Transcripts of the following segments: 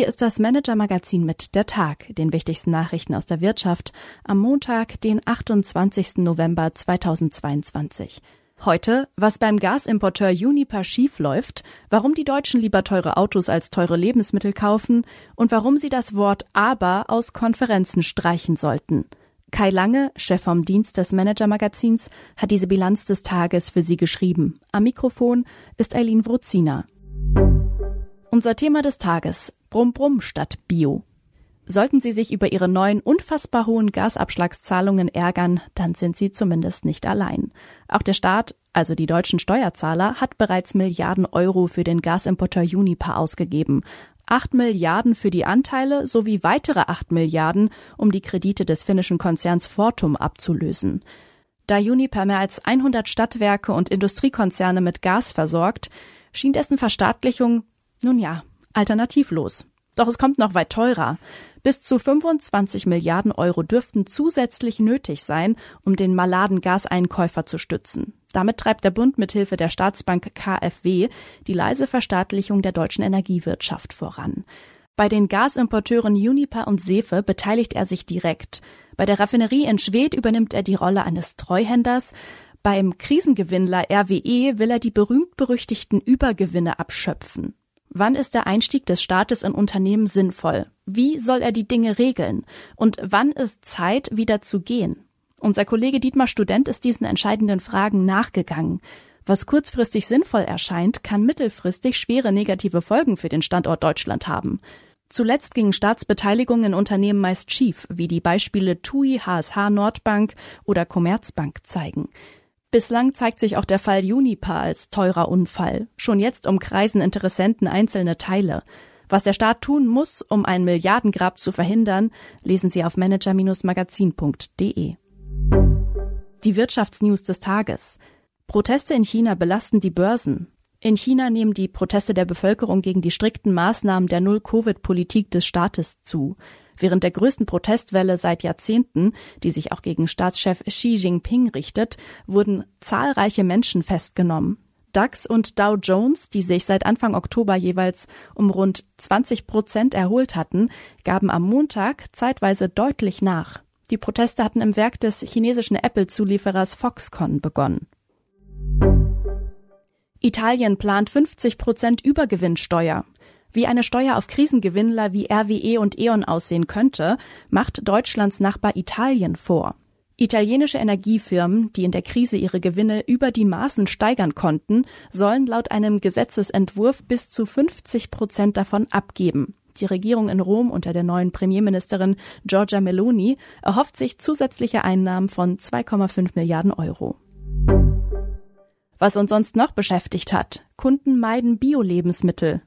Hier ist das Manager-Magazin mit der Tag, den wichtigsten Nachrichten aus der Wirtschaft, am Montag, den 28. November 2022. Heute, was beim Gasimporteur Uniper schiefläuft, warum die Deutschen lieber teure Autos als teure Lebensmittel kaufen und warum sie das Wort aber aus Konferenzen streichen sollten. Kai Lange, Chef vom Dienst des Manager-Magazins, hat diese Bilanz des Tages für Sie geschrieben. Am Mikrofon ist Eileen Wruzina. Unser Thema des Tages. Brumm Brumm statt Bio. Sollten Sie sich über Ihre neuen unfassbar hohen Gasabschlagszahlungen ärgern, dann sind Sie zumindest nicht allein. Auch der Staat, also die deutschen Steuerzahler, hat bereits Milliarden Euro für den Gasimporteur Uniper ausgegeben. Acht Milliarden für die Anteile sowie weitere acht Milliarden, um die Kredite des finnischen Konzerns Fortum abzulösen. Da Uniper mehr als 100 Stadtwerke und Industriekonzerne mit Gas versorgt, schien dessen Verstaatlichung nun ja, alternativlos. Doch es kommt noch weit teurer. Bis zu 25 Milliarden Euro dürften zusätzlich nötig sein, um den maladen Gaseinkäufer zu stützen. Damit treibt der Bund mithilfe der Staatsbank KfW die leise Verstaatlichung der deutschen Energiewirtschaft voran. Bei den Gasimporteuren Uniper und Sefe beteiligt er sich direkt. Bei der Raffinerie in Schwedt übernimmt er die Rolle eines Treuhänders. Beim Krisengewinnler RWE will er die berühmt-berüchtigten Übergewinne abschöpfen. Wann ist der Einstieg des Staates in Unternehmen sinnvoll? Wie soll er die Dinge regeln? Und wann ist Zeit, wieder zu gehen? Unser Kollege Dietmar Student ist diesen entscheidenden Fragen nachgegangen. Was kurzfristig sinnvoll erscheint, kann mittelfristig schwere negative Folgen für den Standort Deutschland haben. Zuletzt gingen Staatsbeteiligungen in Unternehmen meist schief, wie die Beispiele TUI, HSH Nordbank oder Commerzbank zeigen. Bislang zeigt sich auch der Fall Juniper als teurer Unfall. Schon jetzt umkreisen Interessenten einzelne Teile. Was der Staat tun muss, um ein Milliardengrab zu verhindern, lesen Sie auf manager-magazin.de. Die Wirtschaftsnews des Tages. Proteste in China belasten die Börsen. In China nehmen die Proteste der Bevölkerung gegen die strikten Maßnahmen der Null-Covid-Politik des Staates zu. Während der größten Protestwelle seit Jahrzehnten, die sich auch gegen Staatschef Xi Jinping richtet, wurden zahlreiche Menschen festgenommen. DAX und Dow Jones, die sich seit Anfang Oktober jeweils um rund 20 Prozent erholt hatten, gaben am Montag zeitweise deutlich nach. Die Proteste hatten im Werk des chinesischen Apple-Zulieferers Foxconn begonnen. Italien plant 50 Prozent Übergewinnsteuer. Wie eine Steuer auf Krisengewinnler wie RWE und E.ON aussehen könnte, macht Deutschlands Nachbar Italien vor. Italienische Energiefirmen, die in der Krise ihre Gewinne über die Maßen steigern konnten, sollen laut einem Gesetzesentwurf bis zu 50 Prozent davon abgeben. Die Regierung in Rom unter der neuen Premierministerin Giorgia Meloni erhofft sich zusätzliche Einnahmen von 2,5 Milliarden Euro. Was uns sonst noch beschäftigt hat. Kunden meiden Bio-Lebensmittel.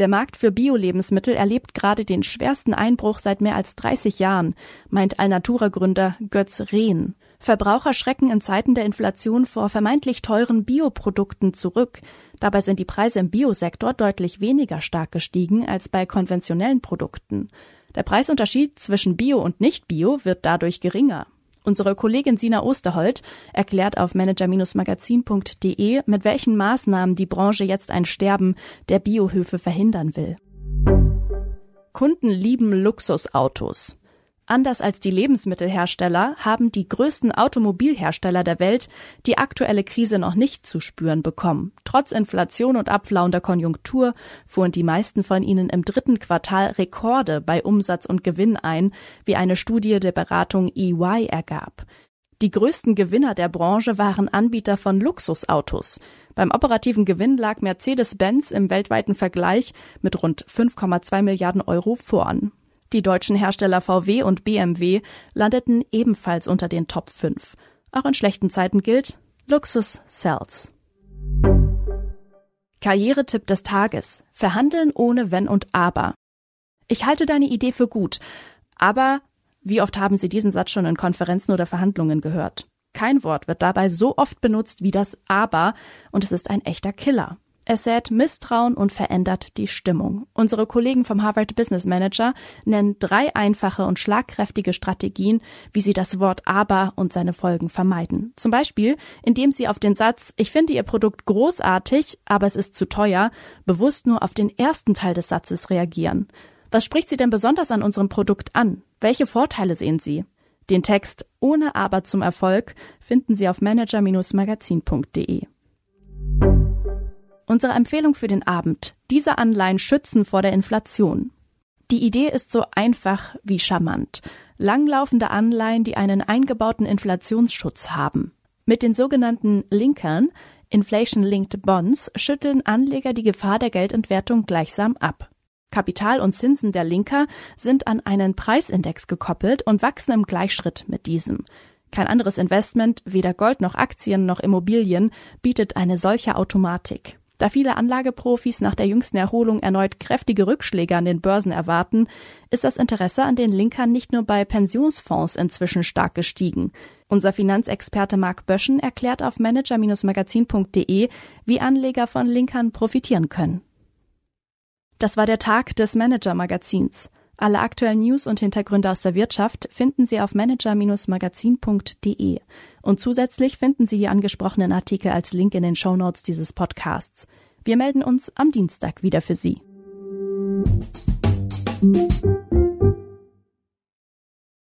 Der Markt für Bio-Lebensmittel erlebt gerade den schwersten Einbruch seit mehr als 30 Jahren, meint Alnatura-Gründer Götz Rehn. Verbraucher schrecken in Zeiten der Inflation vor vermeintlich teuren Bioprodukten zurück. Dabei sind die Preise im Biosektor deutlich weniger stark gestiegen als bei konventionellen Produkten. Der Preisunterschied zwischen Bio und Nicht-Bio wird dadurch geringer. Unsere Kollegin Sina Osterholt erklärt auf manager-magazin.de, mit welchen Maßnahmen die Branche jetzt ein Sterben der Biohöfe verhindern will. Kunden lieben Luxusautos. Anders als die Lebensmittelhersteller haben die größten Automobilhersteller der Welt die aktuelle Krise noch nicht zu spüren bekommen. Trotz Inflation und abflauender Konjunktur fuhren die meisten von ihnen im dritten Quartal Rekorde bei Umsatz und Gewinn ein, wie eine Studie der Beratung EY ergab. Die größten Gewinner der Branche waren Anbieter von Luxusautos. Beim operativen Gewinn lag Mercedes-Benz im weltweiten Vergleich mit rund 5,2 Milliarden Euro vorn. Die deutschen Hersteller VW und BMW landeten ebenfalls unter den Top 5. Auch in schlechten Zeiten gilt, Luxus sells. Karrieretipp des Tages. Verhandeln ohne Wenn und Aber. Ich halte deine Idee für gut, aber wie oft haben Sie diesen Satz schon in Konferenzen oder Verhandlungen gehört? Kein Wort wird dabei so oft benutzt wie das Aber und es ist ein echter Killer. Es sät Misstrauen und verändert die Stimmung. Unsere Kollegen vom Harvard Business Manager nennen drei einfache und schlagkräftige Strategien, wie sie das Wort aber und seine Folgen vermeiden. Zum Beispiel, indem sie auf den Satz Ich finde Ihr Produkt großartig, aber es ist zu teuer, bewusst nur auf den ersten Teil des Satzes reagieren. Was spricht Sie denn besonders an unserem Produkt an? Welche Vorteile sehen Sie? Den Text Ohne Aber zum Erfolg finden Sie auf manager-magazin.de. Unsere Empfehlung für den Abend. Diese Anleihen schützen vor der Inflation. Die Idee ist so einfach wie charmant. Langlaufende Anleihen, die einen eingebauten Inflationsschutz haben. Mit den sogenannten Linkern, Inflation-Linked Bonds, schütteln Anleger die Gefahr der Geldentwertung gleichsam ab. Kapital und Zinsen der Linker sind an einen Preisindex gekoppelt und wachsen im Gleichschritt mit diesem. Kein anderes Investment, weder Gold noch Aktien noch Immobilien, bietet eine solche Automatik. Da viele Anlageprofis nach der jüngsten Erholung erneut kräftige Rückschläge an den Börsen erwarten, ist das Interesse an den Linkern nicht nur bei Pensionsfonds inzwischen stark gestiegen. Unser Finanzexperte Marc Böschen erklärt auf manager-magazin.de, wie Anleger von Linkern profitieren können. Das war der Tag des Manager-Magazins. Alle aktuellen News und Hintergründe aus der Wirtschaft finden Sie auf manager-magazin.de. Und zusätzlich finden Sie die angesprochenen Artikel als Link in den Show Notes dieses Podcasts. Wir melden uns am Dienstag wieder für Sie.